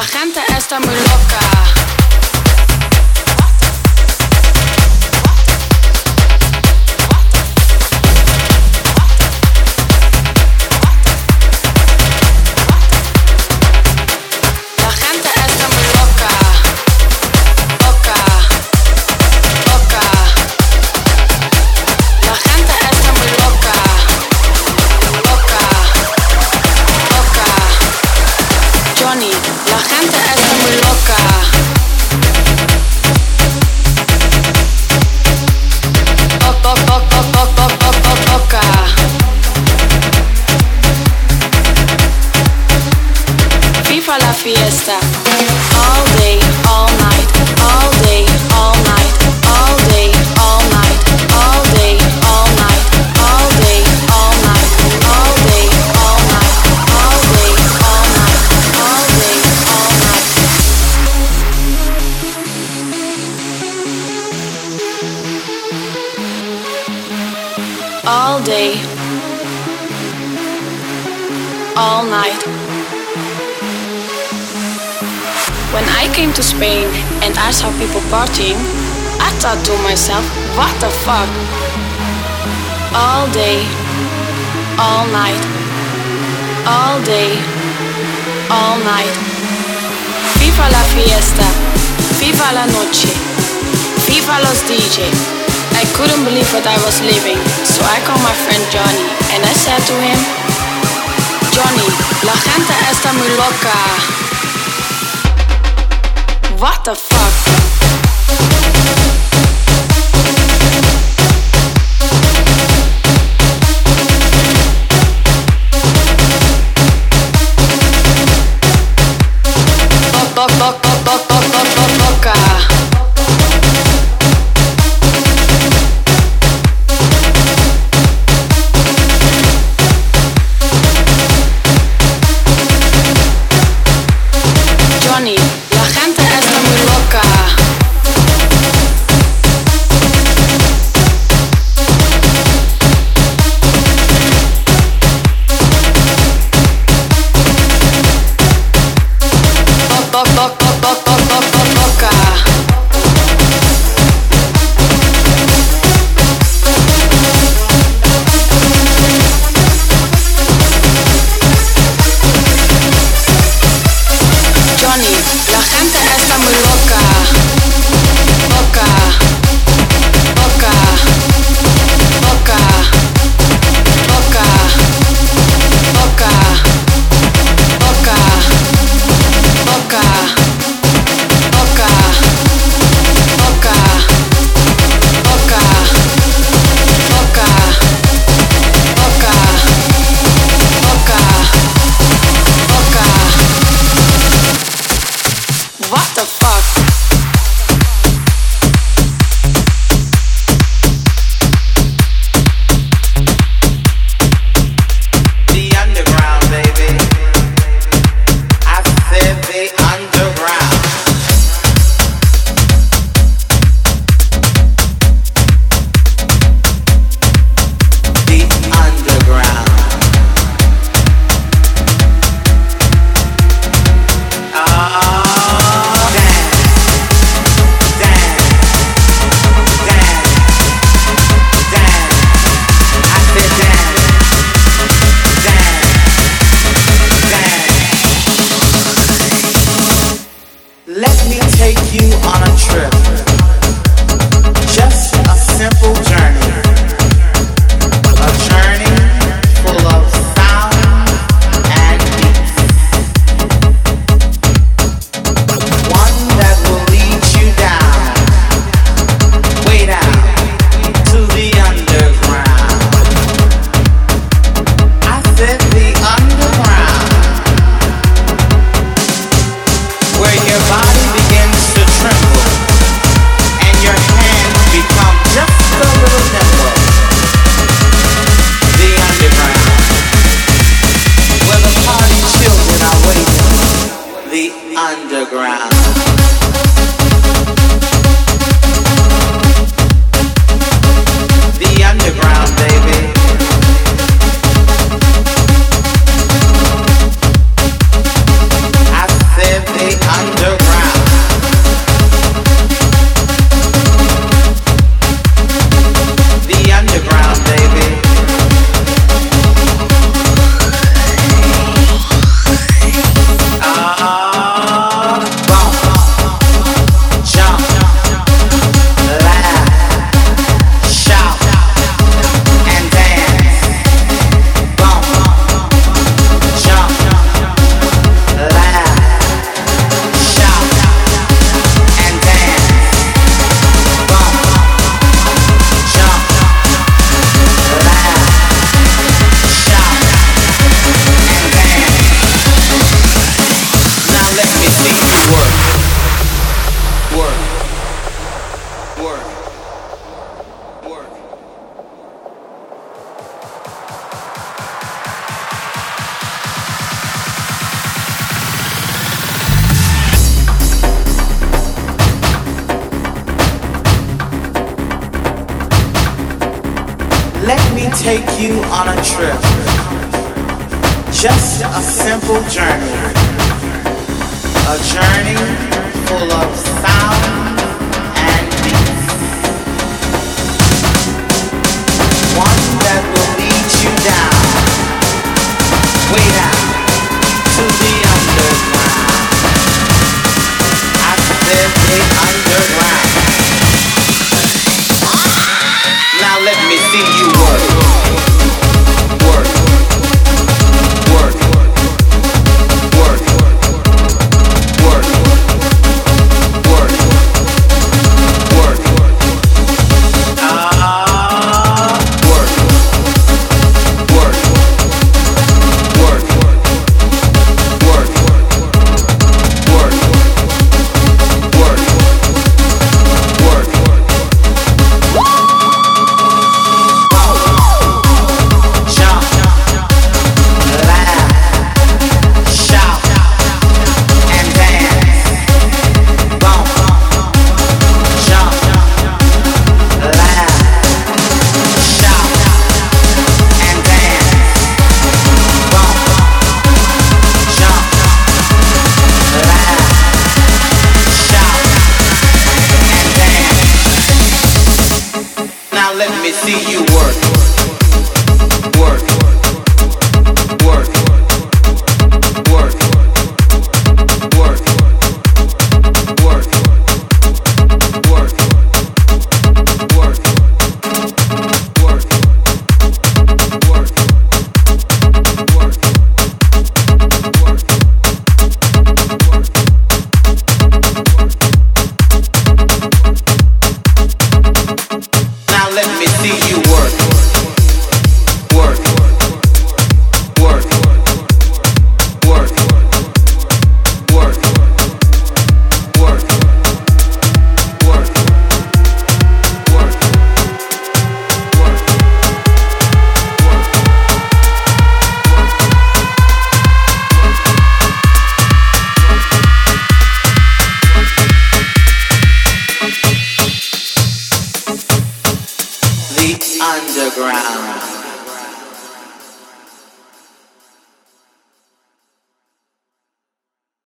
La gente está muy loca. Thought to myself, what the fuck? All day, all night, all day, all night. Viva la fiesta, viva la noche, viva los DJ. I couldn't believe what I was living, so I called my friend Johnny and I said to him, Johnny, la gente está muy loca. What the